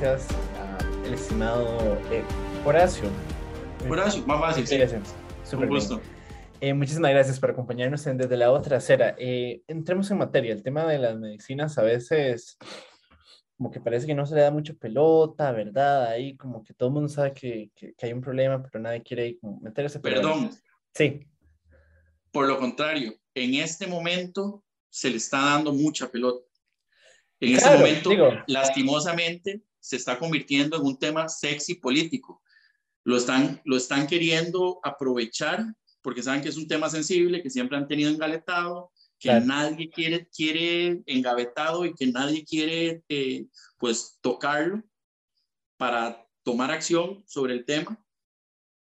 gracias al estimado eh, Horacio. Horacio, más fácil. Sí. Súper gusto. Eh, muchísimas gracias por acompañarnos en desde la otra acera. Eh, entremos en materia. El tema de las medicinas a veces como que parece que no se le da mucha pelota, ¿verdad? Ahí como que todo el mundo sabe que, que, hay un problema, pero nadie quiere ahí como meterse. Perdón. Sí. Por lo contrario, en este momento se le está dando mucha pelota. En este momento, lastimosamente, se está convirtiendo en un tema sexy político. Lo están, lo están queriendo aprovechar porque saben que es un tema sensible, que siempre han tenido engaletado, que nadie quiere, quiere engavetado y que nadie quiere eh, pues tocarlo para tomar acción sobre el tema,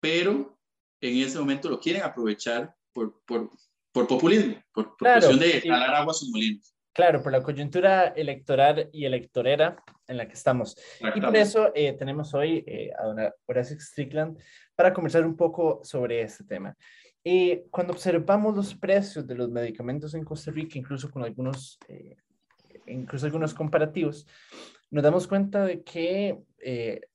pero en ese momento lo quieren aprovechar por, por, por populismo, por, por cuestión de jalar agua a sus molinos. Claro, por la coyuntura electoral y electorera en la que estamos. Y por eso eh, tenemos hoy eh, a don Horacio Strickland para conversar un poco sobre este tema. Eh, cuando observamos los precios de los medicamentos en Costa Rica, incluso con algunos, incluso algunos comparativos, nos damos cuenta de que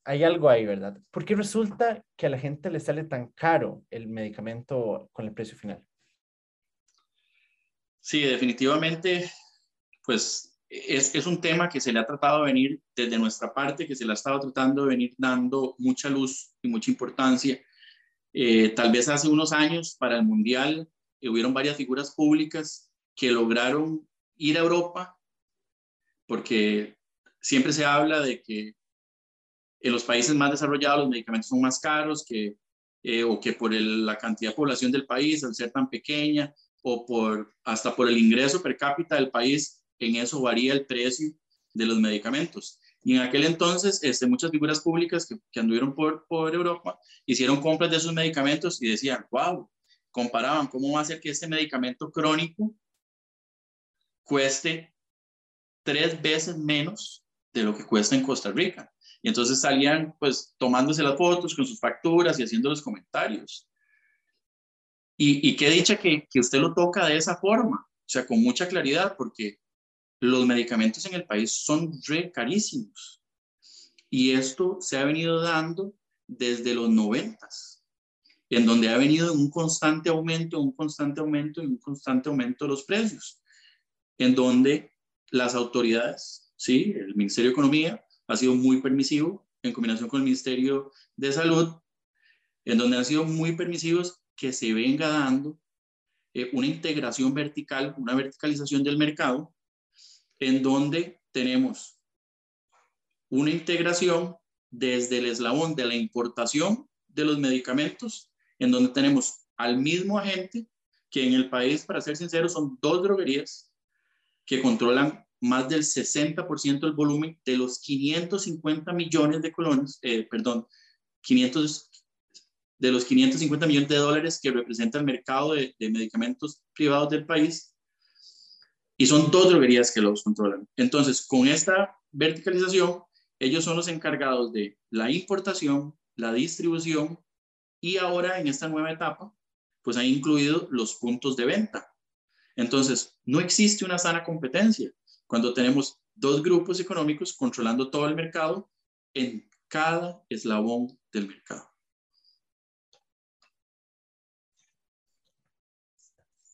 hay algo ahí, ¿verdad? Porque resulta que a la gente le sale tan caro el medicamento con el precio final. Sí, definitivamente pues es, un tema que se le ha tratado de venir desde nuestra parte, que se le ha estado tratando de venir dando mucha luz y mucha importancia. Eh, tal vez hace unos años para el Mundial eh, hubieron varias figuras públicas que lograron ir a Europa, porque siempre se habla de que en los países más desarrollados los medicamentos son más caros que, eh, o que por la cantidad de población del país, al ser tan pequeña, o hasta por el ingreso per cápita del país, en eso varía el precio de los medicamentos. Y en aquel entonces, este, muchas figuras públicas que, que anduvieron por, por Europa hicieron compras de esos medicamentos y decían, wow, comparaban cómo va a ser que este medicamento crónico cueste tres veces menos de lo que cuesta en Costa Rica. Y entonces salían pues tomándose las fotos con sus facturas y haciendo los comentarios. Y, y qué dicha que, que usted lo toca de esa forma, o sea, con mucha claridad, porque los medicamentos en el país son re carísimos. Y esto se ha venido dando desde los noventas, en donde ha venido un constante aumento, un constante aumento y un constante aumento de los precios, en donde las autoridades, sí, el Ministerio de Economía ha sido muy permisivo en combinación con el Ministerio de Salud, en donde han sido muy permisivos que se venga dando eh, una integración vertical, una verticalización del mercado, en donde tenemos una integración desde el eslabón de la importación de los medicamentos, en donde tenemos al mismo agente que en el país, para ser sinceros, son dos droguerías que controlan más del 60% del volumen de los 550 millones de colones, eh, perdón, 500, de los 550 millones de dólares que representa el mercado de medicamentos privados del país, y son dos droguerías que los controlan. Entonces, con esta verticalización, ellos son los encargados de la importación, la distribución y ahora en esta nueva etapa, pues han incluido los puntos de venta. Entonces, no existe una sana competencia cuando tenemos dos grupos económicos controlando todo el mercado en cada eslabón del mercado.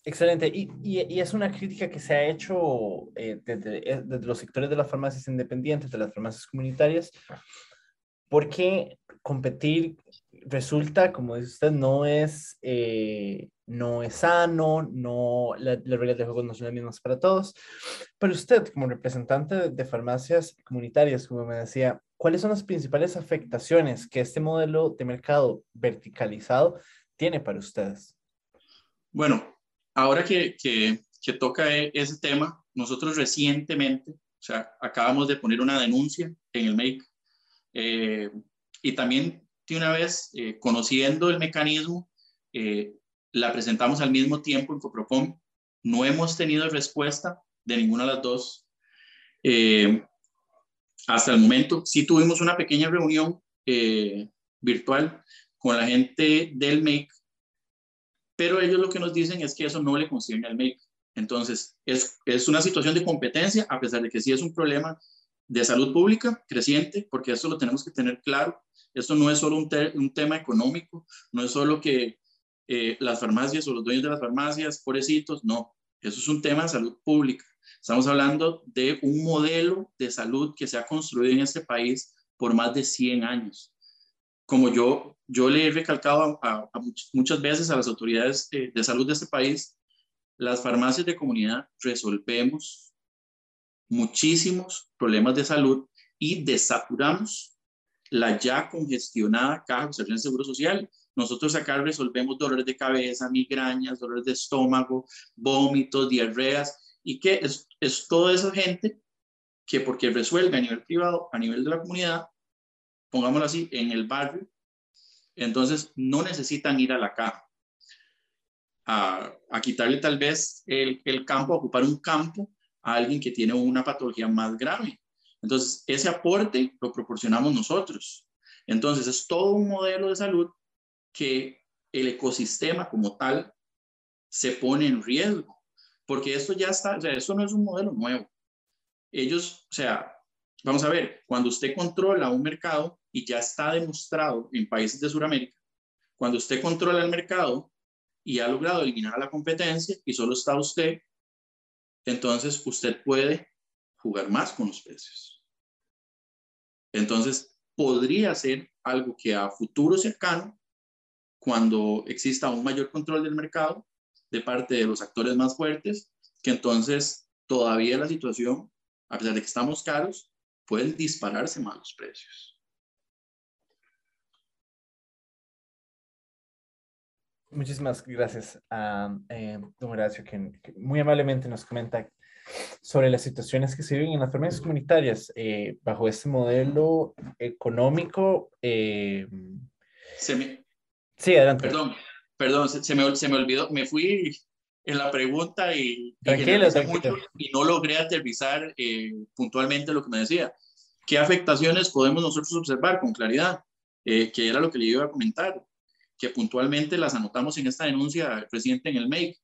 Excelente. Y, y, es una crítica que se ha hecho eh, desde, desde, los sectores de las farmacias independientes, de las farmacias comunitarias, porque competir resulta, como dice usted, no es, eh, no es sano, no, las reglas de juego no son las mismas para todos. Pero usted, como representante de, de farmacias comunitarias, como me decía, ¿cuáles son las principales afectaciones que este modelo de mercado verticalizado tiene para ustedes? Bueno, ahora que, que, toca e, ese tema, nosotros recientemente, o sea, acabamos de poner una denuncia en el MAKE eh, y también de una vez, eh, conociendo el mecanismo, eh, la presentamos al mismo tiempo en Copropom. No hemos tenido respuesta de ninguna de las dos. hasta el momento, sí tuvimos una pequeña reunión virtual con la gente del MAKE pero ellos lo que nos dicen es que eso no le consiguen al make. Entonces, es, es una situación de competencia, a pesar de que sí es un problema de salud pública creciente, porque eso lo tenemos que tener claro. Esto no es solo un, un tema económico, no es solo que eh, las farmacias o los dueños de las farmacias, pobrecitos, no, eso es un tema de salud pública. Estamos hablando de un modelo de salud que se ha construido en este país por más de 100 años. Como yo, yo le he recalcado muchas veces a las autoridades de, de salud de este país, las farmacias de comunidad resolvemos muchísimos problemas de salud y desaturamos la ya congestionada caja de seguro social. Nosotros acá resolvemos dolores de cabeza, migrañas, dolores de estómago, vómitos, diarreas, y que es, es toda esa gente que porque resuelve a nivel privado, a nivel de la comunidad, pongámoslo así, en el barrio, entonces no necesitan ir a la caja. A, a quitarle tal vez el, el campo, a ocupar un campo a alguien que tiene una patología más grave. Entonces, ese aporte lo proporcionamos nosotros. Entonces, es todo un modelo de salud que el ecosistema como tal se pone en riesgo, porque esto ya está, o sea, eso no es un modelo nuevo. Ellos, o sea, vamos a ver, cuando usted controla un mercado y ya está demostrado en países de Sudamérica, cuando usted controla el mercado y ha logrado eliminar la competencia y solo está usted, entonces usted puede jugar más con los precios. Entonces, podría ser algo que a futuro cercano cuando exista un mayor control del mercado de parte de los actores más fuertes, que entonces todavía la situación, a pesar de que estamos caros, pueden dispararse más los precios. Muchísimas gracias a eh, don Horacio, que, muy amablemente nos comenta sobre las situaciones que se viven en las farmacias comunitarias eh, bajo este modelo económico. Eh, Sí, adelante. Perdón, perdón, se, me, se me olvidó, me fui en la pregunta y, tranquilo, y no logré aterrizar eh, puntualmente lo que me decía. ¿Qué afectaciones podemos nosotros observar con claridad? Eh, que era lo que le iba a comentar, que puntualmente las anotamos en esta denuncia reciente en el MAKE.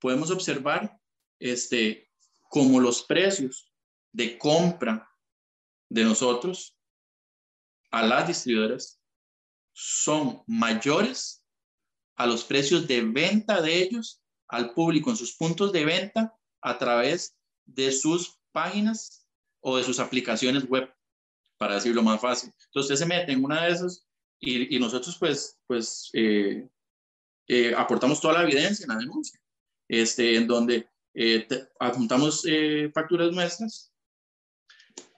Podemos observar este, como los precios de compra de nosotros a las distribuidoras son mayores a los precios de venta de ellos al público en sus puntos de venta a través de sus páginas o de sus aplicaciones web, para decirlo más fácil. Entonces usted se mete en una de esas y, nosotros pues, pues eh, eh, aportamos toda la evidencia en la denuncia, este, en donde eh, adjuntamos facturas nuestras,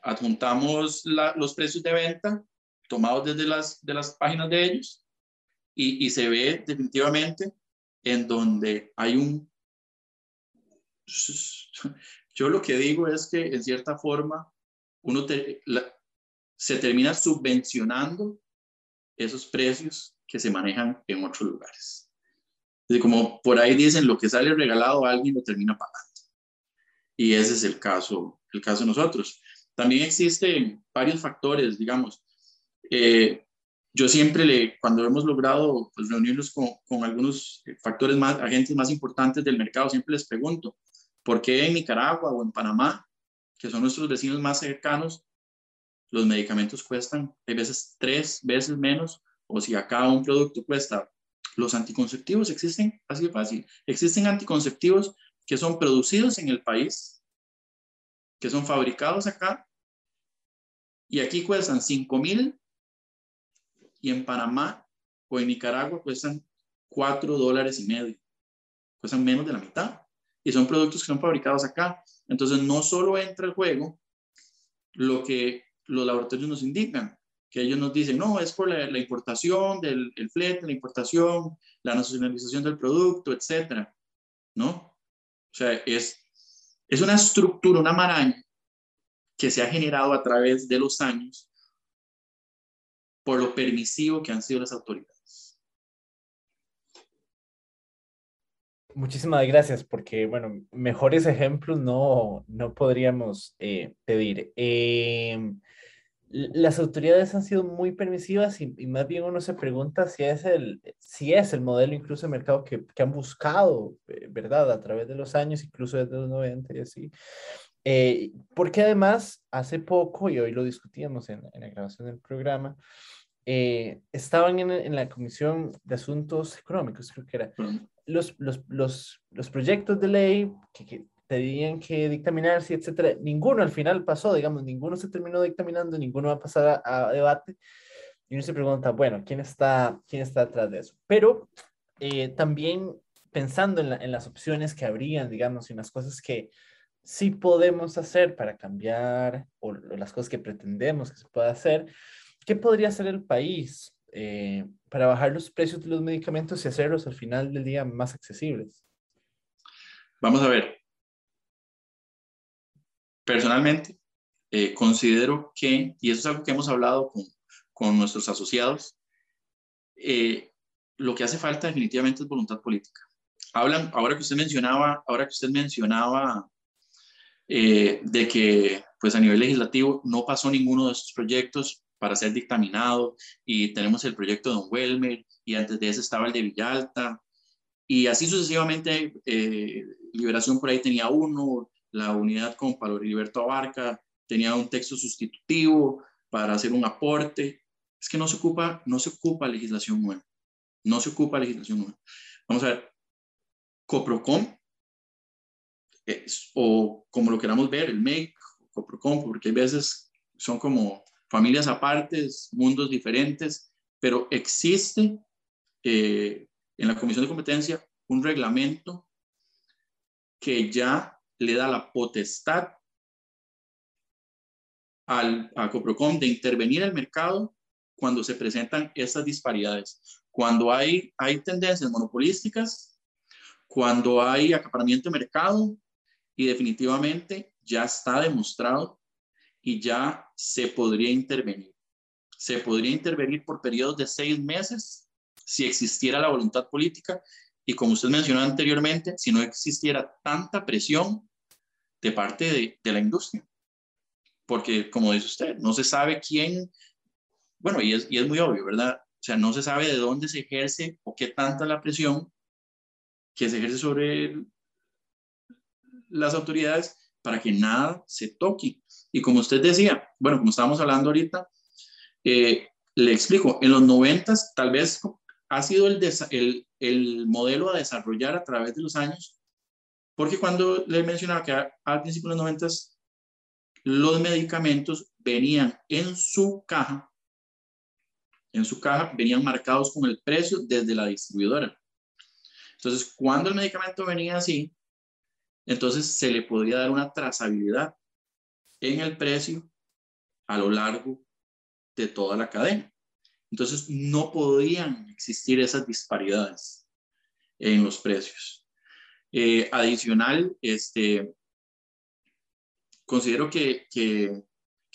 adjuntamos los precios de venta tomados desde las, de las páginas de ellos y, y se ve definitivamente en donde hay un... Yo lo que digo es que en cierta forma uno se termina subvencionando esos precios que se manejan en otros lugares. Es como por ahí dicen, lo que sale regalado a alguien lo termina pagando. Y ese es el caso, el caso de nosotros. También existen varios factores, digamos, eh, yo siempre le, cuando hemos logrado pues, reunirnos con, con, algunos factores más, agentes más importantes del mercado, siempre les pregunto, ¿por qué en Nicaragua o en Panamá, que son nuestros vecinos más cercanos, los medicamentos cuestan a veces tres veces menos? O si acá un producto cuesta, los anticonceptivos existen, así de fácil, existen anticonceptivos que son producidos en el país, que son fabricados acá, y aquí cuestan 5 mil y en Panamá o en Nicaragua cuestan 4 dólares y medio, cuestan menos de la mitad y son productos que son fabricados acá. Entonces no solo entra el juego lo que los laboratorios nos indican, que ellos nos dicen, no, es por la, importación del el flete, la importación, la nacionalización del producto, etcétera, ¿no? O sea, es, es una estructura, una maraña que se ha generado a través de los años por lo permisivo que han sido las autoridades. Muchísimas gracias, porque, bueno, mejores ejemplos no, no podríamos eh, pedir. Em, las autoridades han sido muy permisivas y, más bien uno se pregunta si es el, si es el modelo incluso de mercado que, que han buscado, eh, ¿verdad? A través de los años, incluso desde los 90 y así. Eh, porque además, hace poco, y hoy lo discutíamos en, en la grabación del programa, eh, estaban en, en, la Comisión de Asuntos Económicos, creo que era, los, los, los, los proyectos de ley que, que tenían que dictaminarse, etcétera. Ninguno al final pasó, digamos, ninguno se terminó dictaminando, ninguno va a pasar a, a debate. Y uno se pregunta, bueno, ¿quién está, quién está detrás de eso? Pero eh, también pensando en, la, en, las opciones que habrían, digamos, y en las cosas que sí podemos hacer para cambiar o, o las cosas que pretendemos que se pueda hacer, ¿qué podría hacer el país eh, para bajar los precios de los medicamentos y hacerlos al final del día más accesibles? Vamos a ver. Personalmente, eh, considero que, y eso es algo que hemos hablado con, con nuestros asociados, eh, lo que hace falta definitivamente es voluntad política. Hablan, ahora que usted mencionaba, ahora que usted mencionaba eh, de que pues a nivel legislativo no pasó ninguno de estos proyectos para ser dictaminado y tenemos el proyecto de Don Welmer y antes de ese estaba el de Villalta y así sucesivamente eh, Liberación por ahí tenía uno, la unidad con Pablo Heriberto Abarca tenía un texto sustitutivo para hacer un aporte. Es que no se ocupa, no se ocupa legislación nueva. No se ocupa legislación nueva. Vamos a ver, Coprocom, es, o como lo queramos ver, el MEC, Coprocom, porque hay veces son como familias apartes, mundos diferentes, pero existe eh, en la Comisión de Competencia un reglamento que ya le da la potestad al, a Coprocom de intervenir el mercado cuando se presentan estas disparidades. Cuando hay, hay tendencias monopolísticas, cuando hay acaparamiento de mercado y definitivamente ya está demostrado y ya se podría intervenir. Se podría intervenir por periodos de seis meses si existiera la voluntad política y como usted mencionó anteriormente, si no existiera tanta presión de parte de, la industria. Porque, como dice usted, no se sabe quién, bueno, y es, y es muy obvio, ¿verdad? O sea, no se sabe de dónde se ejerce o qué tanta la presión que se ejerce sobre las autoridades para que nada se toque. Y como usted decía, bueno, como estábamos hablando ahorita, eh, le explico, en los noventas tal vez ha sido el, el, el, modelo a desarrollar a través de los años, porque cuando le mencionaba que al principio de los noventas los medicamentos venían en su caja, en su caja venían marcados con el precio desde la distribuidora. Entonces, cuando el medicamento venía así, entonces se le podría dar una trazabilidad en el precio a lo largo de toda la cadena. Entonces no podían existir esas disparidades en los precios. Eh, adicional, este, considero que, que,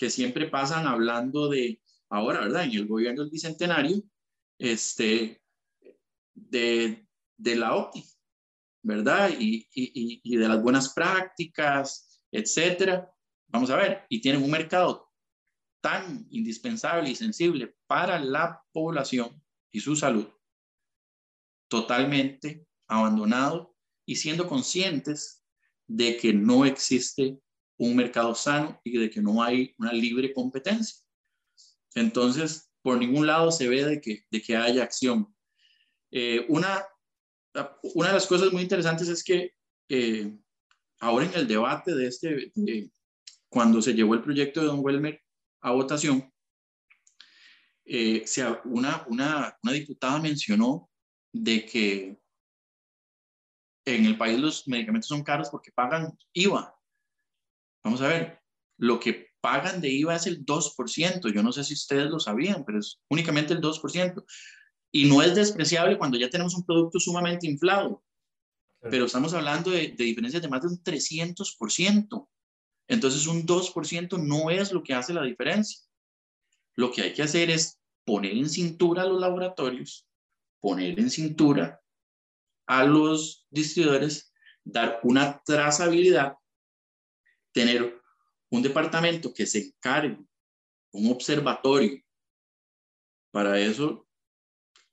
siempre pasan hablando de, ahora, ¿verdad? En el gobierno del Bicentenario, este, de, de la OPI, ¿verdad? Y, y, y de las buenas prácticas, etcétera. Vamos a ver, y tienen un mercado tan indispensable y sensible para la población y su salud, totalmente abandonado y siendo conscientes de que no existe un mercado sano y de que no hay una libre competencia. Entonces, por ningún lado se ve de que, de que haya acción. Eh, una una de las cosas muy interesantes es que eh, ahora en el debate de este, cuando se llevó el proyecto de Don Welmer a votación, eh, una, una, una diputada mencionó de que en el país los medicamentos son caros porque pagan IVA. Vamos a ver, lo que pagan de IVA es el 2%. Yo no sé si ustedes lo sabían, pero es únicamente el 2%. Y no es despreciable cuando ya tenemos un producto sumamente inflado, pero estamos hablando de, de diferencias de más de un 300%. Entonces un 2% no es lo que hace la diferencia. Lo que hay que hacer es poner en cintura a los laboratorios, poner en cintura a los distribuidores, dar una trazabilidad, tener un departamento que se encargue, un observatorio. Para eso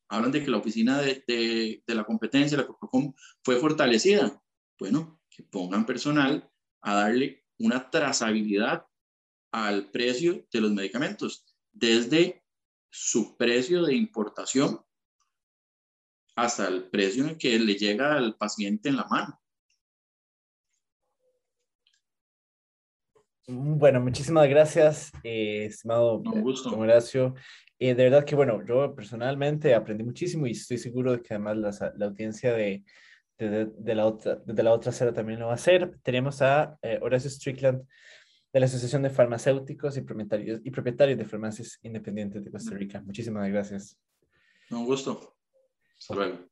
hablan de que la oficina de, la competencia, la COPROCOM, fue fortalecida. Bueno, que pongan personal a darle una trazabilidad al precio de los medicamentos, desde su precio de importación hasta el precio en el que le llega al paciente en la mano. Mm, bueno, muchísimas gracias, eh, estimado. Horacio. Eh, de verdad que, bueno, yo personalmente aprendí muchísimo y estoy seguro de que además la, la audiencia de, de, de, la otra, de la otra también lo va a hacer. Tenemos a eh, Horacio Strickland de la Asociación de Farmacéuticos y Propietarios, y propietarios de Farmacias Independientes de Costa Rica. Muchísimas gracias. Un gusto. Hasta luego.